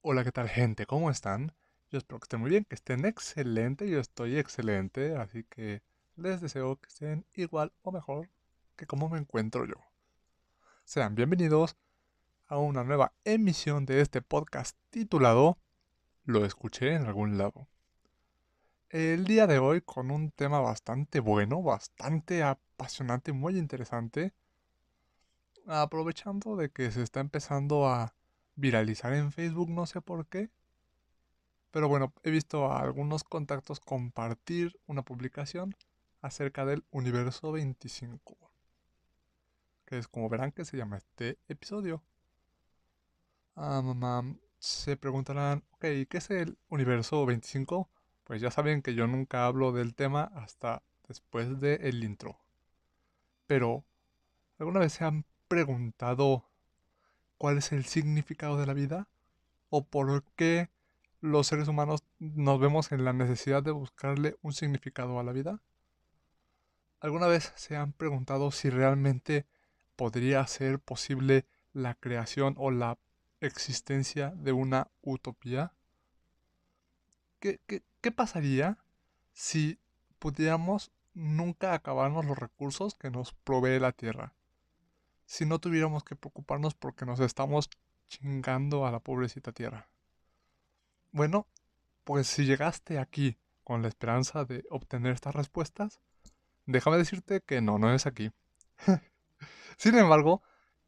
Hola, ¿qué tal gente? ¿Cómo están? Yo espero que estén muy bien, que estén excelente. Yo estoy excelente, así que les deseo que estén igual o mejor que como me encuentro yo. Sean bienvenidos a una nueva emisión de este podcast titulado Lo escuché en algún lado. El día de hoy con un tema bastante bueno, bastante apasionante, muy interesante. Aprovechando de que se está empezando a viralizar en Facebook, no sé por qué. Pero bueno, he visto a algunos contactos compartir una publicación acerca del universo 25. Que es como verán que se llama este episodio. se preguntarán, ok, ¿qué es el universo 25? Pues ya saben que yo nunca hablo del tema hasta después del intro. Pero, ¿alguna vez se han preguntado cuál es el significado de la vida o por qué los seres humanos nos vemos en la necesidad de buscarle un significado a la vida? ¿Alguna vez se han preguntado si realmente podría ser posible la creación o la existencia de una utopía? ¿Qué, pasaría si pudiéramos nunca acabarnos los recursos que nos provee la Tierra? Si no tuviéramos que preocuparnos porque nos estamos chingando a la pobrecita tierra? Bueno, pues si llegaste aquí con la esperanza de obtener estas respuestas, déjame decirte que no, no es aquí. Sin embargo,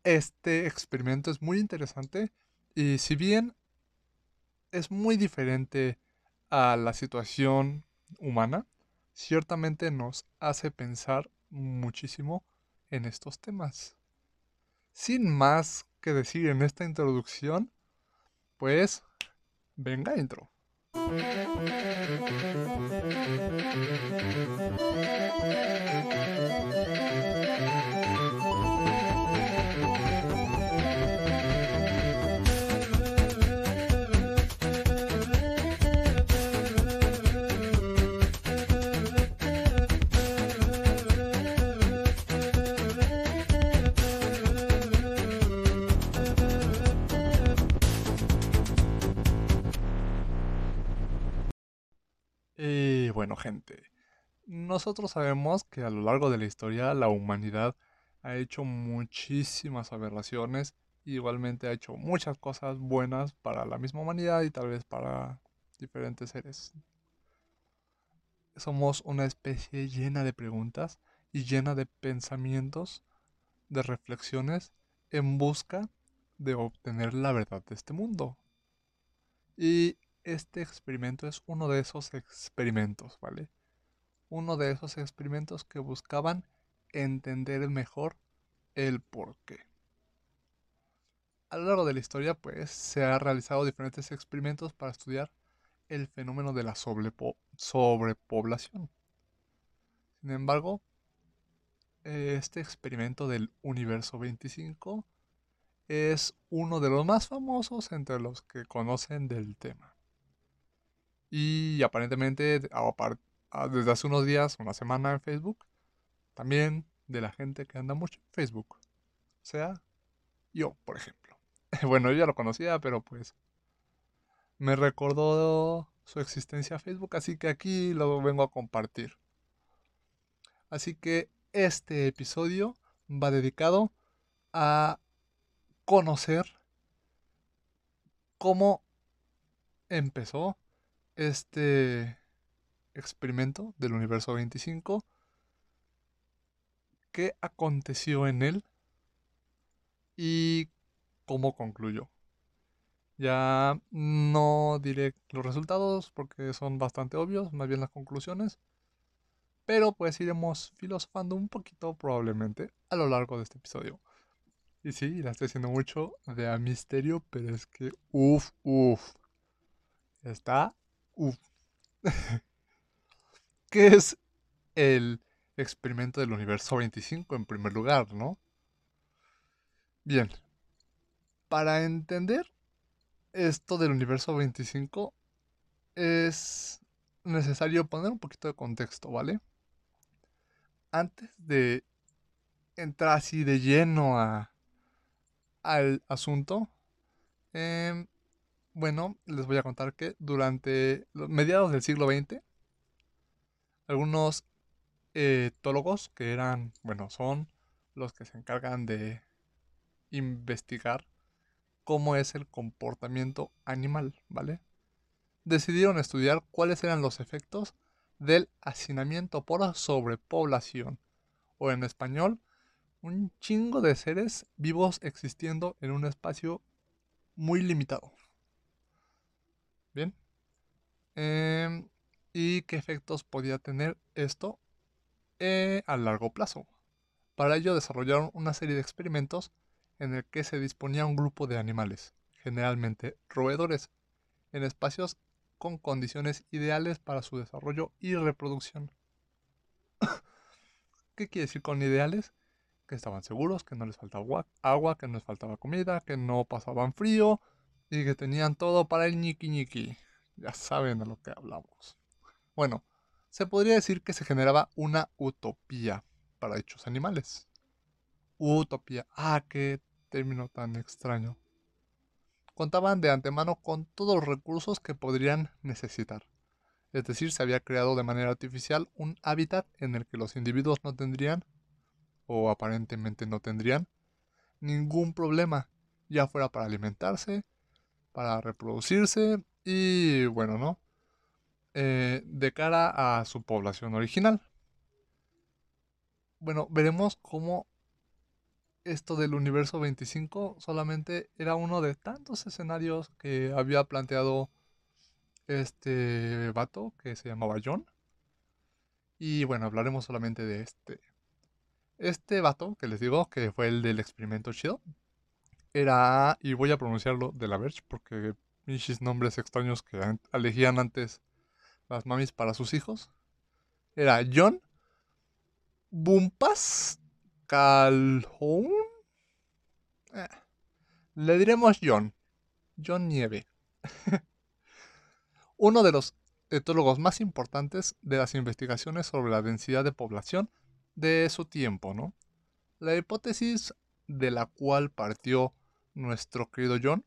este experimento es muy interesante y si bien es muy diferente a la situación humana, ciertamente nos hace pensar muchísimo en estos temas. Sin más que decir en esta introducción, pues venga intro. Gente, nosotros sabemos que a lo largo de la historia la humanidad ha hecho muchísimas aberraciones igualmente ha hecho muchas cosas buenas para la misma humanidad y tal vez para diferentes seres. Somos una especie llena de preguntas y llena de pensamientos, de reflexiones en busca de obtener la verdad de este mundo. Y este experimento es uno de esos experimentos, ¿vale? Uno de esos experimentos que buscaban entender mejor el por qué. A lo largo de la historia, pues, se han realizado diferentes experimentos para estudiar el fenómeno de la sobrepoblación. Sin embargo, este experimento del universo 25 es uno de los más famosos entre los que conocen del tema. Y aparentemente, desde hace unos días, una semana en Facebook, también de la gente que anda mucho en Facebook. O sea, yo, por ejemplo. bueno, yo ya lo conocía, pero pues me recordó su existencia a Facebook, así que aquí lo vengo a compartir. Así que este episodio va dedicado a conocer cómo empezó este experimento del universo 25, qué aconteció en él y cómo concluyó. Ya no diré los resultados porque son bastante obvios, más bien las conclusiones. Pero pues iremos filosofando un poquito probablemente a lo largo de este episodio. Y sí, la estoy haciendo mucho de a misterio, pero es que uff, uff. Está ¿Qué es el experimento del universo 25 en primer lugar, no? Bien, para entender esto del universo 25 es necesario poner un poquito de contexto, ¿vale? Antes de entrar así de lleno a, al asunto, eh, Bueno, les voy a contar que durante mediados del siglo XX, algunos etólogos que eran, bueno, son los que se encargan de investigar cómo es el comportamiento animal, ¿vale? Decidieron estudiar cuáles eran los efectos del hacinamiento por sobrepoblación, o en español, un chingo de seres vivos existiendo en un espacio muy limitado. Bien. Em, ¿Y qué efectos podía tener esto eh, a largo plazo? Para ello desarrollaron una serie de experimentos en el que se disponía un grupo de animales, generalmente roedores, en espacios con condiciones ideales para su desarrollo y reproducción. ¿Qué quiere decir con ideales? Que estaban seguros, que no les faltaba agua, que no les faltaba comida, que no pasaban frío y que tenían todo para el ñiqui ñiqui. Ya saben de lo que hablamos. Bueno, se podría decir que se generaba una utopía para dichos animales. Utopía. Ah, qué término tan extraño. Contaban de antemano con todos los recursos que podrían necesitar. Es decir, se había creado de manera artificial un hábitat en el que los individuos no tendrían, o aparentemente no tendrían, ningún problema, ya fuera para alimentarse, para reproducirse y, bueno, ¿no? Eh, de cara a su población original. Bueno, veremos cómo esto del universo 25 solamente era uno de tantos escenarios que había planteado este vato que se llamaba John. Y bueno, hablaremos solamente de este. Este vato que les digo que fue el del experimento chido era, y voy a pronunciarlo de la Verge porque mis nombres extraños que elegían antes las mamis para sus hijos. Era John Bumpas Calhoun. Eh, le diremos John. John Nieve. Uno de los etólogos más importantes de las investigaciones sobre la densidad de población de su tiempo, ¿no? La hipótesis de la cual partió nuestro querido John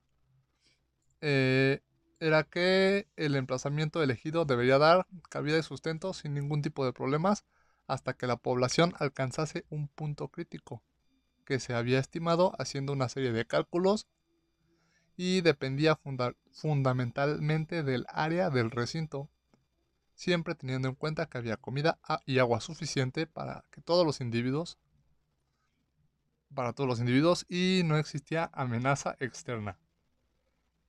eh, era que el emplazamiento elegido debería dar cabida de sustento sin ningún tipo de problemas hasta que la población alcanzase un punto crítico, que se había estimado haciendo una serie de cálculos y dependía fundamentalmente del área del recinto, siempre teniendo en cuenta que había comida y agua suficiente para que todos los individuos para todos los individuos y no existía amenaza externa.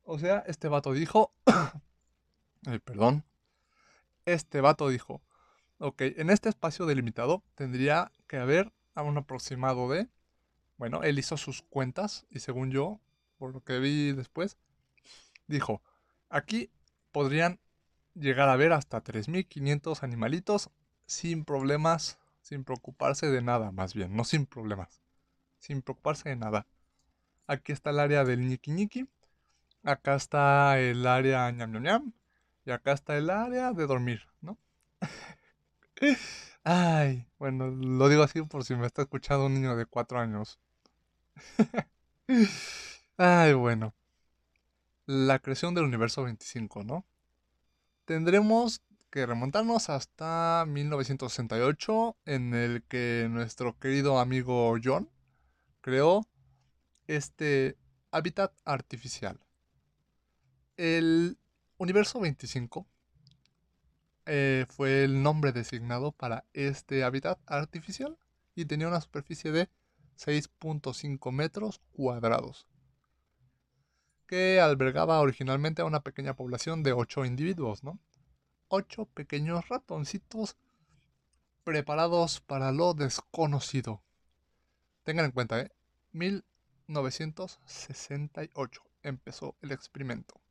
O sea, este vato dijo, perdón, este vato dijo, Ok, en este espacio delimitado tendría que haber a un aproximado de... Bueno, él hizo sus cuentas y según yo, por lo que vi después, dijo, aquí podrían llegar a ver hasta 3.500 animalitos sin problemas, sin preocuparse de nada, más bien, no sin problemas, sin preocuparse de nada. Aquí está el área del ñiqui ñiqui, acá está el área ñam ñam ñam, y acá está el área de dormir, ¿no? Ay, bueno, lo digo así por si me está escuchando un niño de cuatro años. Ay, bueno. La creación del universo 25, ¿no? Tendremos que remontarnos hasta 1968, en el que nuestro querido amigo John creó este hábitat artificial. El universo 25 eh, fue el nombre designado para este hábitat artificial y tenía una superficie de 6.5 metros cuadrados, que albergaba originalmente a una pequeña población de 8 individuos, ¿no? 8 pequeños ratoncitos preparados para lo desconocido. Tengan en cuenta, ¿eh? 1968 empezó el experimento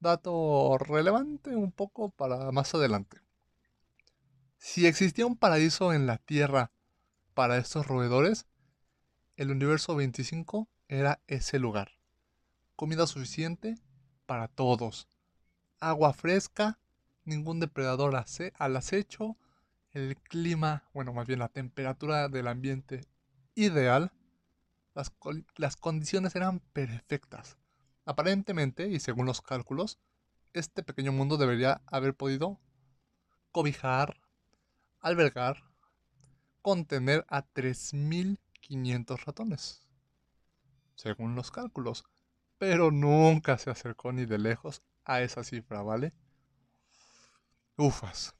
dato relevante un poco para más adelante. Si existía un paraíso en la Tierra para estos roedores, el universo 25 era ese lugar. Comida suficiente para todos. Agua fresca, ningún depredador al acecho, el clima, bueno, más bien la temperatura del ambiente ideal. Las, condiciones eran perfectas Aparentemente, y según los cálculos, este pequeño mundo debería haber podido cobijar, albergar, contener a 3.500 ratones, según los cálculos. Pero nunca se acercó ni de lejos a esa cifra, ¿vale? Ufas.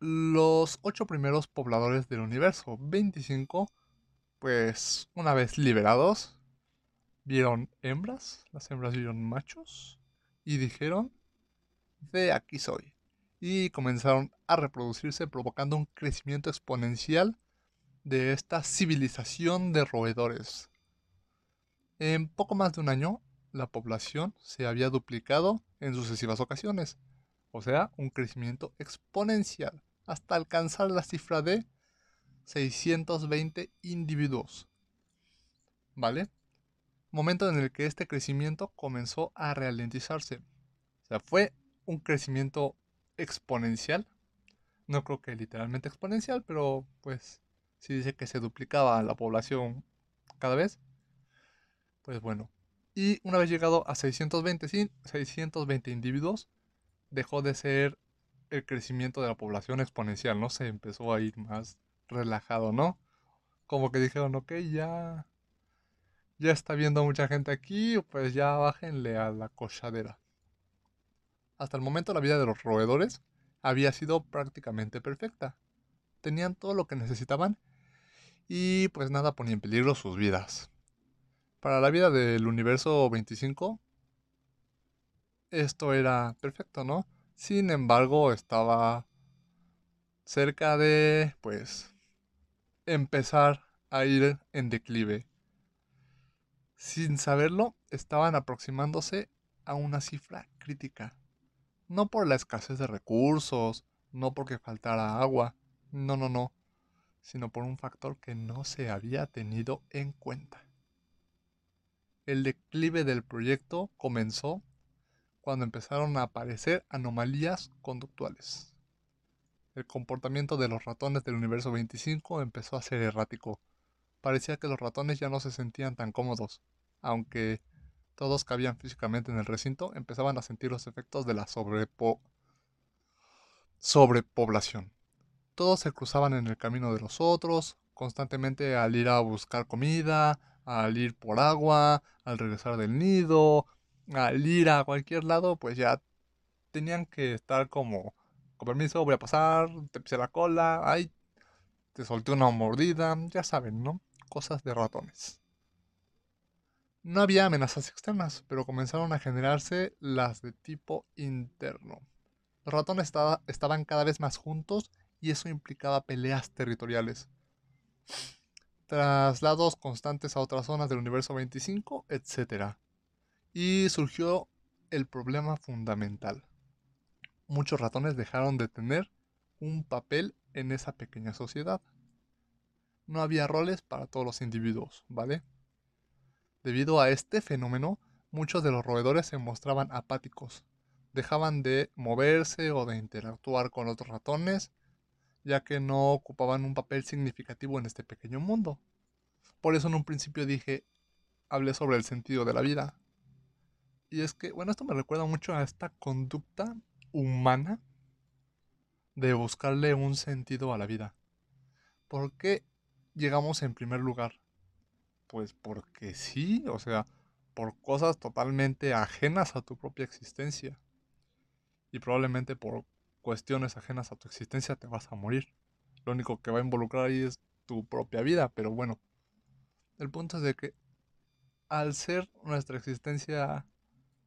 Los ocho primeros pobladores del universo 25, pues una vez liberados, vieron hembras, las hembras vieron machos y dijeron, de aquí soy. Y comenzaron a reproducirse provocando un crecimiento exponencial de esta civilización de roedores. En poco más de un año, la población se había duplicado en sucesivas ocasiones, o sea, un crecimiento exponencial, hasta alcanzar la cifra de 620 individuos. ¿Vale? Momento en el que este crecimiento comenzó a ralentizarse. O sea, fue un crecimiento exponencial. No creo que literalmente exponencial, pero pues si dice que se duplicaba la población cada vez. Pues bueno. Y una vez llegado a 620, 620 individuos, dejó de ser el crecimiento de la población exponencial, ¿no? Se empezó a ir más relajado, ¿no? Como que dijeron, ok, ya, ya está viendo mucha gente aquí, pues ya bájenle a la cochadera. Hasta el momento la vida de los roedores había sido prácticamente perfecta. Tenían todo lo que necesitaban y pues nada ponía en peligro sus vidas. Para la vida del universo 25, esto era perfecto, ¿no? Sin embargo, estaba cerca de, pues, empezar a ir en declive. Sin saberlo, estaban aproximándose a una cifra crítica. No por la escasez de recursos, no porque faltara agua, no, no, no, sino por un factor que no se había tenido en cuenta. El declive del proyecto comenzó cuando empezaron a aparecer anomalías conductuales. El comportamiento de los ratones del universo 25 empezó a ser errático. Parecía que los ratones ya no se sentían tan cómodos, aunque todos cabían físicamente en el recinto, empezaban a sentir los efectos de la sobrepoblación. Todos se cruzaban en el camino de los otros, constantemente al ir a buscar comida, al ir por agua, al regresar del nido, al ir a cualquier lado, pues ya tenían que estar como, con permiso, voy a pasar, te pisé la cola, ay, te solté una mordida, ya saben, ¿no? Cosas de ratones. No había amenazas externas, pero comenzaron a generarse las de tipo interno. Los ratones estaban cada vez más juntos y eso implicaba peleas territoriales traslados constantes a otras zonas del universo 25, etc. Y surgió el problema fundamental. Muchos ratones dejaron de tener un papel en esa pequeña sociedad. No había roles para todos los individuos, ¿vale? Debido a este fenómeno, muchos de los roedores se mostraban apáticos, dejaban de moverse o de interactuar con otros ratones ya que no ocupaban un papel significativo en este pequeño mundo. Por eso en un principio dije, hablé sobre el sentido de la vida. Y es que, bueno, esto me recuerda mucho a esta conducta humana de buscarle un sentido a la vida. ¿Por qué llegamos en primer lugar? Pues porque sí, o sea, por cosas totalmente ajenas a tu propia existencia. Y probablemente por cuestiones ajenas a tu existencia te vas a morir. Lo único que va a involucrar ahí es tu propia vida, pero bueno. El punto es de que al ser nuestra existencia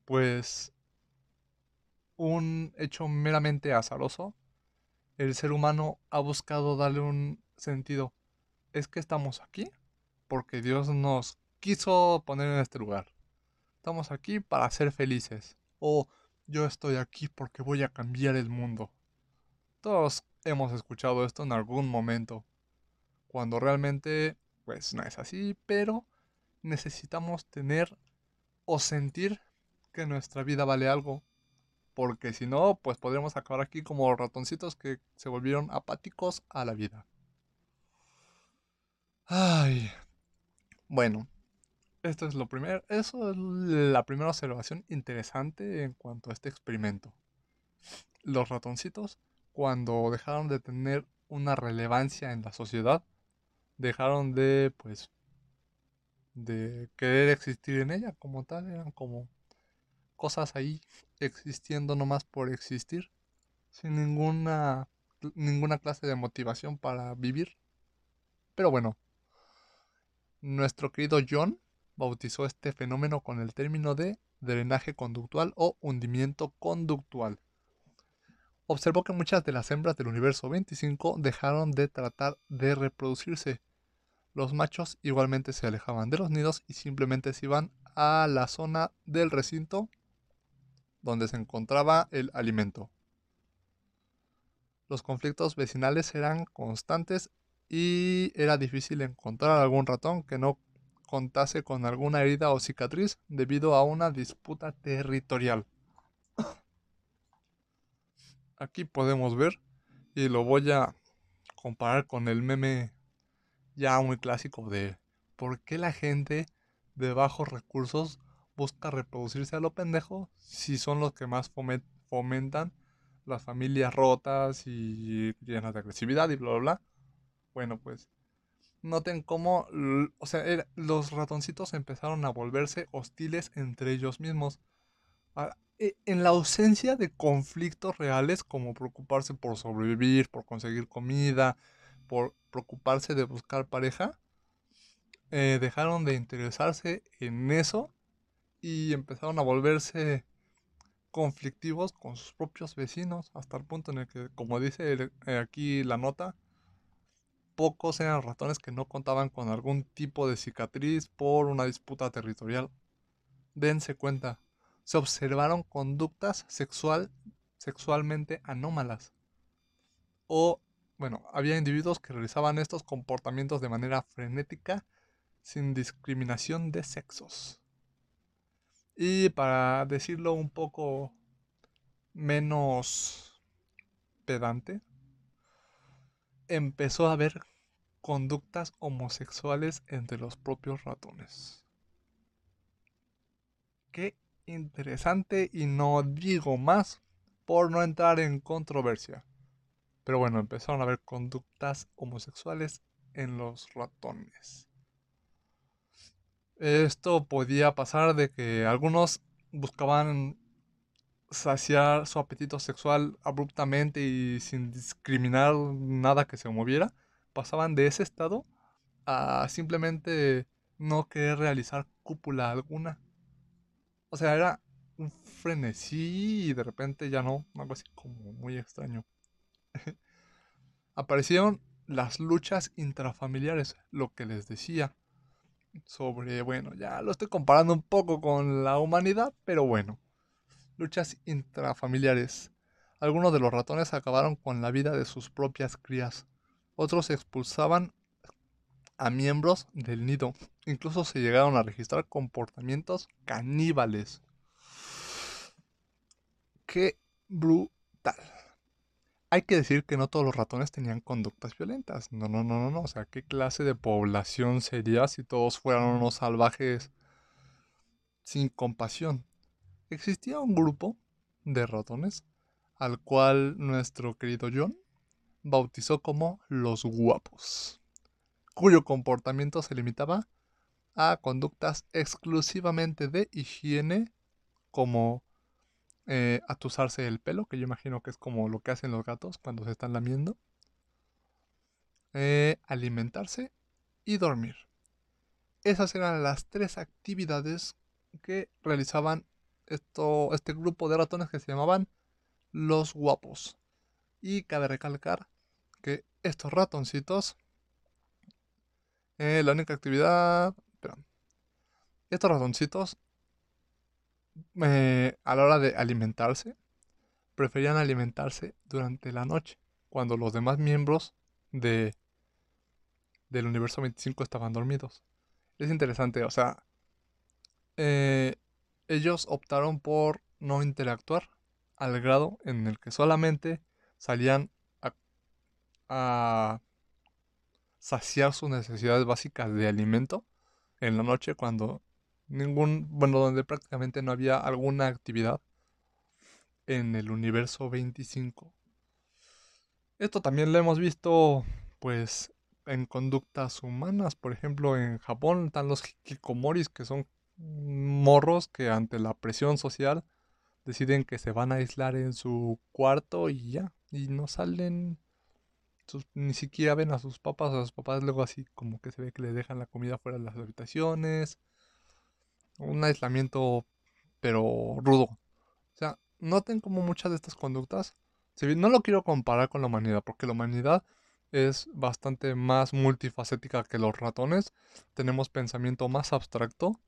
pues un hecho meramente azaroso, el ser humano ha buscado darle un sentido. Es que estamos aquí porque Dios nos quiso poner en este lugar. Estamos aquí para ser felices. O yo estoy aquí porque voy a cambiar el mundo. Todos hemos escuchado esto en algún momento, cuando realmente pues no es así, pero necesitamos tener o sentir que nuestra vida vale algo, porque si no, pues podríamos acabar aquí como ratoncitos que se volvieron apáticos a la vida. Ay, bueno, Esto es lo primero, eso es la primera observación interesante en cuanto a este experimento. Los ratoncitos, cuando dejaron de tener una relevancia en la sociedad, dejaron de, pues, de querer existir en ella como tal, eran como cosas ahí existiendo nomás por existir, sin ninguna, ninguna clase de motivación para vivir. Pero bueno, nuestro querido John bautizó este fenómeno con el término de drenaje conductual o hundimiento conductual. Observó que muchas de las hembras del universo 25 dejaron de tratar de reproducirse. Los machos igualmente se alejaban de los nidos y simplemente se iban a la zona del recinto donde se encontraba el alimento. Los conflictos vecinales eran constantes y era difícil encontrar algún ratón que no contase con alguna herida o cicatriz debido a una disputa territorial. Aquí podemos ver, y lo voy a comparar con el meme ya muy clásico de por qué la gente de bajos recursos busca reproducirse a lo pendejo si son los que más fomentan las familias rotas y llenas de agresividad y bla bla bla. Bueno, pues noten cómo, o sea, los ratoncitos empezaron a volverse hostiles entre ellos mismos. Ah, e, en la ausencia de conflictos reales como preocuparse por sobrevivir, por conseguir comida, por preocuparse de buscar pareja, eh, dejaron de interesarse en eso y empezaron a volverse conflictivos con sus propios vecinos, hasta el punto en el que, como dice eh, aquí la nota, pocos eran ratones que no contaban con algún tipo de cicatriz por una disputa territorial. Dense cuenta, se observaron conductas sexual, sexualmente anómalas. O, bueno, había individuos que realizaban estos comportamientos de manera frenética sin discriminación de sexos. Y para decirlo un poco menos pedante, empezó a haber conductas homosexuales entre los propios ratones. Qué interesante y no digo más por no entrar en controversia. Pero bueno, empezaron a haber conductas homosexuales en los ratones. Esto podía pasar de que algunos buscaban saciar su apetito sexual abruptamente y sin discriminar nada que se moviera. Pasaban de ese estado a simplemente no querer realizar cúpula alguna. O sea, era un frenesí y de repente ya no, algo así como muy extraño. Aparecieron las luchas intrafamiliares, lo que les decía sobre, bueno, ya lo estoy comparando un poco con la humanidad, pero bueno, luchas intrafamiliares. Algunos de los ratones acabaron con la vida de sus propias crías, otros expulsaban a miembros del nido, incluso se llegaron a registrar comportamientos caníbales. Qué brutal hay que decir que no todos los ratones tenían conductas violentas. No, no, no, no, no. O sea, ¿qué clase de población sería si todos fueran unos salvajes sin compasión? Existía un grupo de ratones al cual nuestro querido John bautizó como los guapos, cuyo comportamiento se limitaba a conductas exclusivamente de higiene como eh, atusarse el pelo, que yo imagino que es como lo que hacen los gatos cuando se están lamiendo, eh, alimentarse y dormir. Esas eran las tres actividades que realizaban esto, este grupo de ratones que se llamaban los guapos. Y cabe recalcar que estos ratoncitos, eh, la única actividad, estos ratoncitos eh, a la hora de alimentarse, preferían alimentarse durante la noche, cuando los demás miembros de, del universo 25 estaban dormidos. Es interesante, o sea, eh, ellos optaron por no interactuar al grado en el que solamente salían a, a saciar sus necesidades básicas de alimento en la noche cuando ningún, bueno, donde prácticamente no había alguna actividad en el universo 25. Esto también lo hemos visto, pues, en conductas humanas. Por ejemplo, en Japón están los hikikomoris, que son morros que ante la presión social deciden que se van a aislar en su cuarto y ya, y no salen, ni siquiera ven a sus papás, a sus papás luego así como que se ve que le dejan la comida fuera de las habitaciones, un aislamiento pero rudo. O sea, noten como muchas de estas conductas, no lo quiero comparar con la humanidad, porque la humanidad es bastante más multifacética que los ratones, tenemos pensamiento más abstracto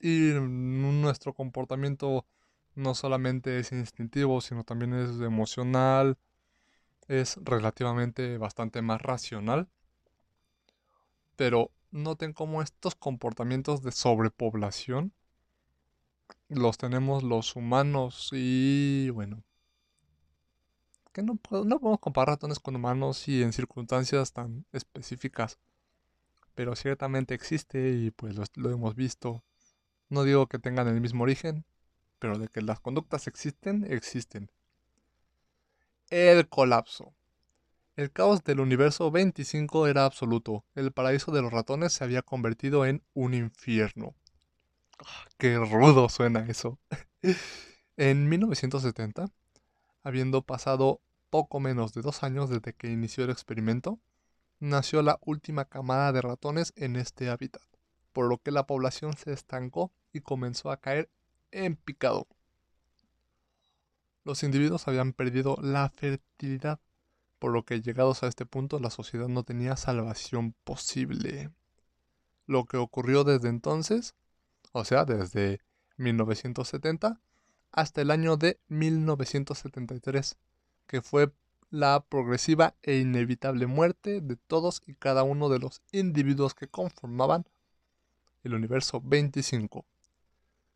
y nuestro comportamiento no solamente es instintivo, sino también es emocional, es relativamente bastante más racional. Pero noten cómo estos comportamientos de sobrepoblación los tenemos los humanos y bueno, que no, no podemos comparar ratones con humanos y en circunstancias tan específicas, pero ciertamente existe y pues lo hemos visto. No digo que tengan el mismo origen, pero de que las conductas existen, existen. El colapso. El caos del universo 25 era absoluto. El paraíso de los ratones se había convertido en un infierno. Ah, qué rudo suena eso. en 1970, habiendo pasado poco menos de dos años desde que inició el experimento, nació la última camada de ratones en este hábitat, por lo que la población se estancó y comenzó a caer en picado. Los individuos habían perdido la fertilidad, por lo que llegados a este punto la sociedad no tenía salvación posible. Lo que ocurrió desde entonces, o sea, desde 1970 hasta el año de 1973, que fue la progresiva e inevitable muerte de todos y cada uno de los individuos que conformaban el universo 25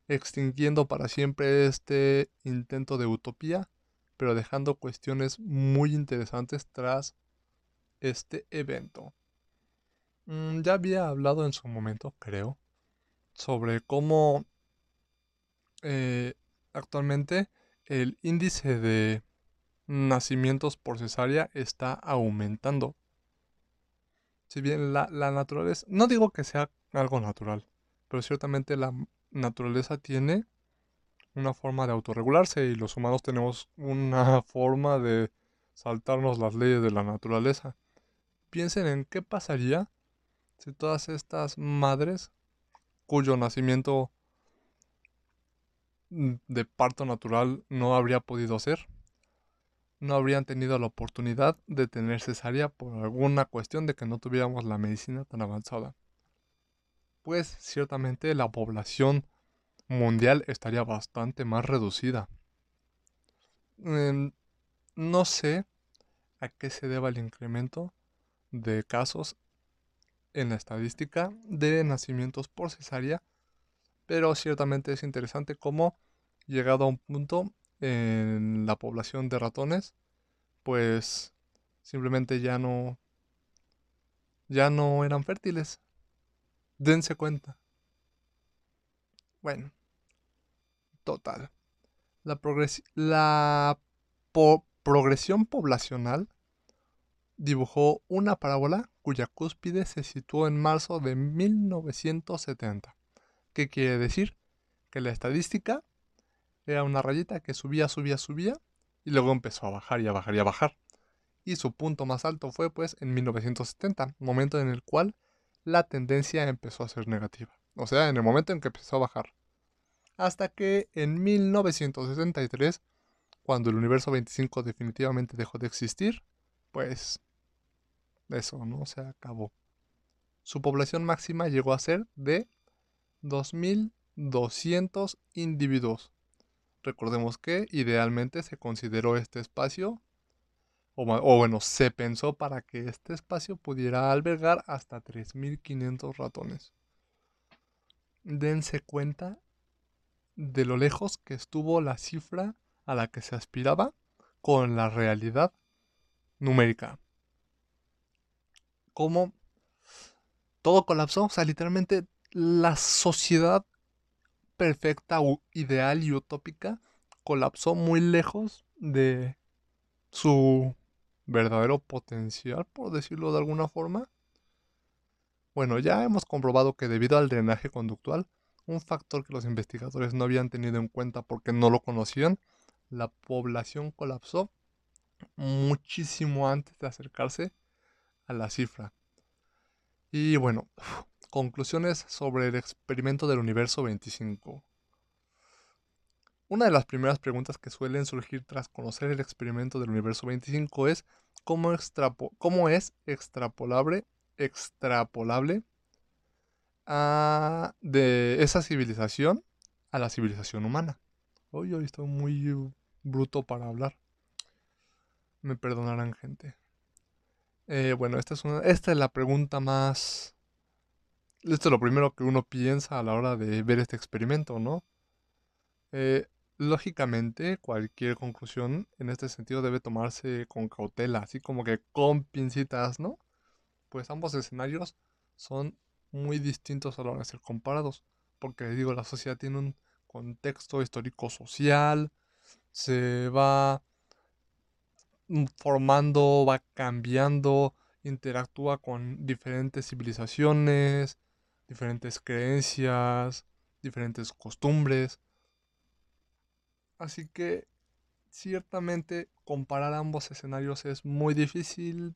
extinguiendo para siempre este intento de utopía, pero dejando cuestiones muy interesantes tras este evento. Mm, ya había hablado en su momento, creo, sobre cómo eh, actualmente el índice de nacimientos por cesárea está aumentando. Si bien la, la naturaleza, no digo que sea algo natural, pero ciertamente la naturaleza tiene una forma de autorregularse y los humanos tenemos una forma de saltarnos las leyes de la naturaleza. Piensen en qué pasaría si todas estas madres cuyo nacimiento de parto natural no habría podido ser, no habrían tenido la oportunidad de tener cesárea por alguna cuestión de que no tuviéramos la medicina tan avanzada pues ciertamente la población mundial estaría bastante más reducida. Em, no sé a qué se deba el incremento de casos en la estadística de nacimientos por cesárea, pero ciertamente es interesante cómo llegado a un punto en la población de ratones, pues simplemente ya no ya no eran fértiles, Dense cuenta. Bueno, total. La, progresión poblacional dibujó una parábola cuya cúspide se situó en marzo de 1970. ¿Qué quiere decir? Que la estadística era una rayita que subía, subía, subía y luego empezó a bajar y a bajar y a bajar. Y su punto más alto fue pues en 1970, momento en el cual la tendencia empezó a ser negativa. O sea, en el momento en que empezó a bajar. Hasta que en 1963, cuando el universo 25 definitivamente dejó de existir, pues eso, ¿no? Se acabó. Su población máxima llegó a ser de 2.200 individuos. Recordemos que idealmente se consideró este espacio o, bueno, se pensó para que este espacio pudiera albergar hasta 3.500 ratones. Dense cuenta de lo lejos que estuvo la cifra a la que se aspiraba con la realidad numérica. Como todo colapsó, o sea, literalmente la sociedad perfecta, ideal y utópica, colapsó muy lejos de su verdadero potencial, por decirlo de alguna forma. Bueno, ya hemos comprobado que debido al drenaje conductual, un factor que los investigadores no habían tenido en cuenta porque no lo conocían, la población colapsó muchísimo antes de acercarse a la cifra. Y bueno, conclusiones sobre el experimento del universo 25. Una de las primeras preguntas que suelen surgir tras conocer el experimento del universo 25 es cómo, cómo es extrapolable, extrapolable de esa civilización a la civilización humana. Hoy hoy estoy muy bruto para hablar. Me perdonarán, gente. Eh, bueno, esta es, una, esta es la pregunta más... Esto es lo primero que uno piensa a la hora de ver este experimento, ¿no? Eh, lógicamente, cualquier conclusión en este sentido debe tomarse con cautela, así como que con pincitas, ¿no? Pues ambos escenarios son muy distintos a la hora de ser comparados, porque digo, la sociedad tiene un contexto histórico social, se va formando, va cambiando, interactúa con diferentes civilizaciones, diferentes creencias, diferentes costumbres. Así que ciertamente comparar ambos escenarios es muy difícil.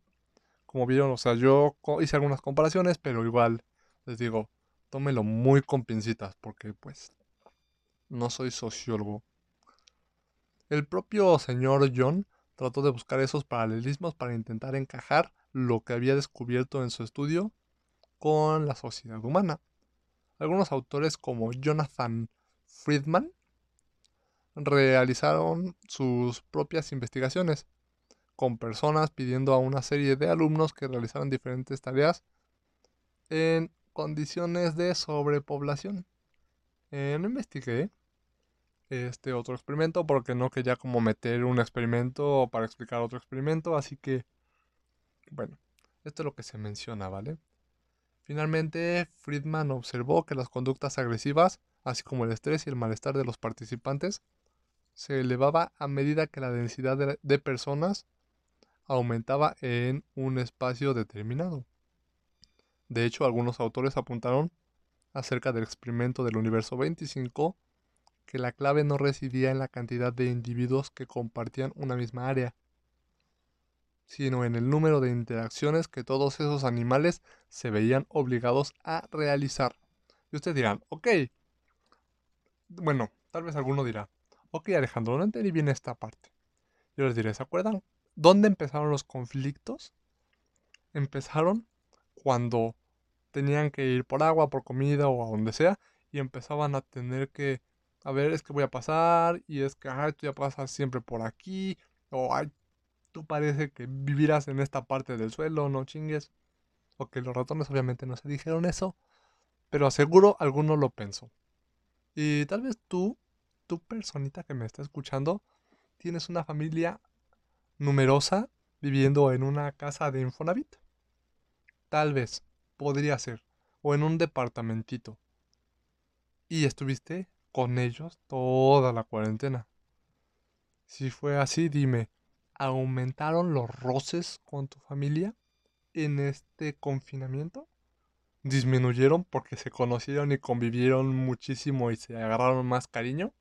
Como vieron, o sea, yo hice algunas comparaciones, pero igual les digo, tómelo muy con pincitas porque pues no soy sociólogo. El propio señor John trató de buscar esos paralelismos para intentar encajar lo que había descubierto en su estudio con la sociedad humana. Algunos autores como Jonathan Friedman realizaron sus propias investigaciones con personas pidiendo a una serie de alumnos que realizaran diferentes tareas en condiciones de sobrepoblación. Eh, no investigué este otro experimento porque no quería como meter un experimento para explicar otro experimento, así que bueno, esto es lo que se menciona, ¿vale? Finalmente, Friedman observó que las conductas agresivas, así como el estrés y el malestar de los participantes, se elevaba a medida que la densidad de, de personas aumentaba en un espacio determinado. De hecho, algunos autores apuntaron acerca del experimento del universo 25 que la clave no residía en la cantidad de individuos que compartían una misma área, sino en el número de interacciones que todos esos animales se veían obligados a realizar. Y ustedes dirán, ok, bueno, tal vez alguno dirá, ok Alejandro, no entendí bien esta parte. Yo les diré, ¿se acuerdan? ¿Dónde empezaron los conflictos? Empezaron cuando tenían que ir por agua, por comida o a donde sea, y empezaban a tener que a ver, es que voy a pasar y es que, ay, tú ya pasas siempre por aquí, o ay, tú parece que vivirás en esta parte del suelo, no chingues. O que los ratones obviamente no se dijeron eso, pero aseguro alguno lo pensó. Y tal vez tú, tu personita que me está escuchando, tienes una familia numerosa viviendo en una casa de Infonavit. Tal vez, podría ser, o en un departamentito. Y estuviste con ellos toda la cuarentena. Si fue así, dime, ¿aumentaron los roces con tu familia en este confinamiento? ¿Disminuyeron porque se conocieron y convivieron muchísimo y se agarraron más cariño?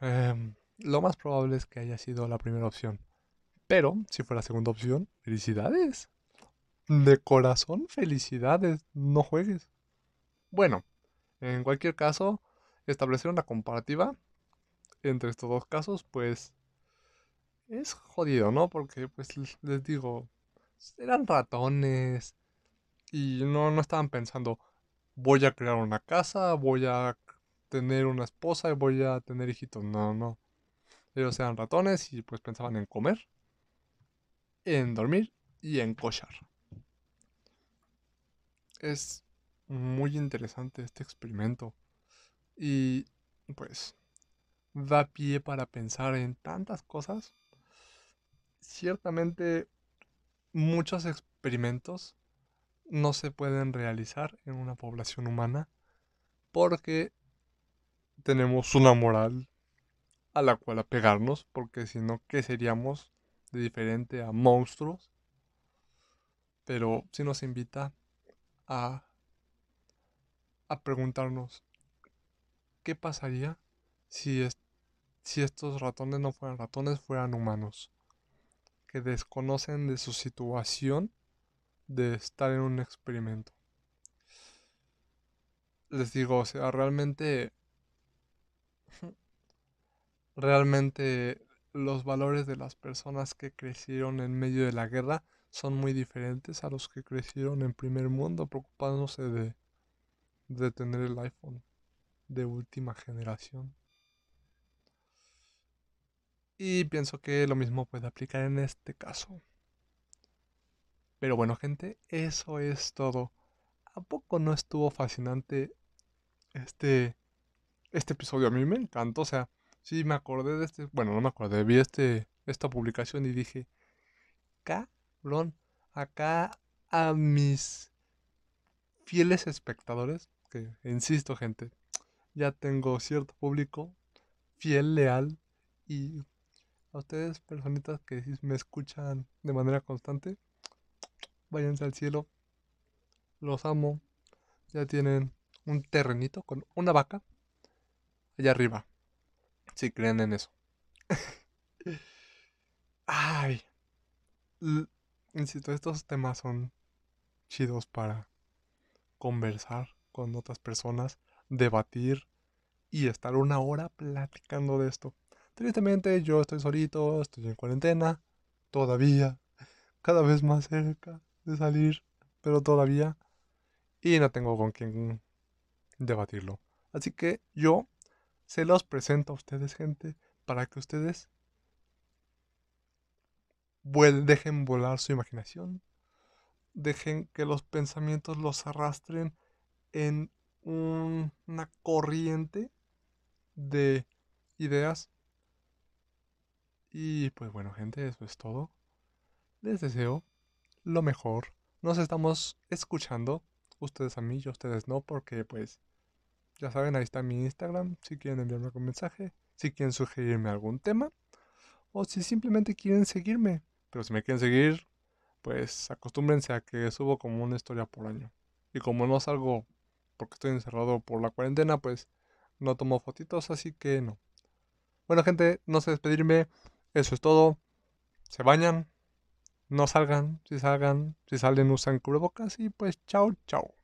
Em, lo más probable es que haya sido la primera opción. Pero, si fue la segunda opción, felicidades. De corazón, felicidades. No juegues. Bueno, en cualquier caso, establecer una comparativa entre estos dos casos, pues es jodido, ¿no? Porque, pues les digo, eran ratones y no, no estaban pensando, voy a crear una casa, voy a tener una esposa y voy a tener hijitos. No, no. Ellos eran ratones y pues pensaban en comer, en dormir y en cochar. Es muy interesante este experimento. Y pues da pie para pensar en tantas cosas. Ciertamente muchos experimentos no se pueden realizar en una población humana porque tenemos una moral a la cual apegarnos, porque si no, ¿qué seríamos de diferente a monstruos? Pero si nos invita a, a preguntarnos, ¿qué pasaría si, si estos ratones no fueran ratones, fueran humanos? Que desconocen de su situación de estar en un experimento. Les digo, o sea, realmente realmente los valores de las personas que crecieron en medio de la guerra son muy diferentes a los que crecieron en primer mundo preocupándose de, de tener el iPhone de última generación. Y pienso que lo mismo puede aplicar en este caso. Pero bueno, gente, eso es todo. ¿A poco no estuvo fascinante este, este episodio? A mí me encantó, o sea, Sí, me acordé de este. Bueno, no me acordé. Vi este, esta publicación y dije: Acá a mis fieles espectadores, que insisto, gente, ya tengo cierto público fiel, leal y a ustedes, personitas que me escuchan de manera constante, váyanse al cielo. Los amo. Ya tienen un terrenito con una vaca allá arriba si creen en eso. Ay. Insisto, estos temas son chidos para conversar con otras personas, debatir y estar una hora platicando de esto. Tristemente yo estoy solito, estoy en cuarentena, todavía, cada vez más cerca de salir, pero todavía, y no tengo con quién debatirlo. Así que yo se los presento a ustedes, gente, para que ustedes dejen volar su imaginación, dejen que los pensamientos los arrastren en una corriente de ideas. Y pues bueno, gente, eso es todo. Les deseo lo mejor. Nos estamos escuchando, ustedes a mí y ustedes no, porque pues ya saben, ahí está mi Instagram. Si quieren enviarme algún mensaje, si quieren sugerirme algún tema, o si simplemente quieren seguirme. Pero si me quieren seguir, pues acostúmbrense a que subo como una historia por año. Y como no salgo porque estoy encerrado por la cuarentena, pues no tomo fotitos, así que no. Bueno, gente, no sé despedirme. Eso es todo. Se bañan. No salgan. Si salgan, si salen, usan cubrebocas. Y pues, chao, chao.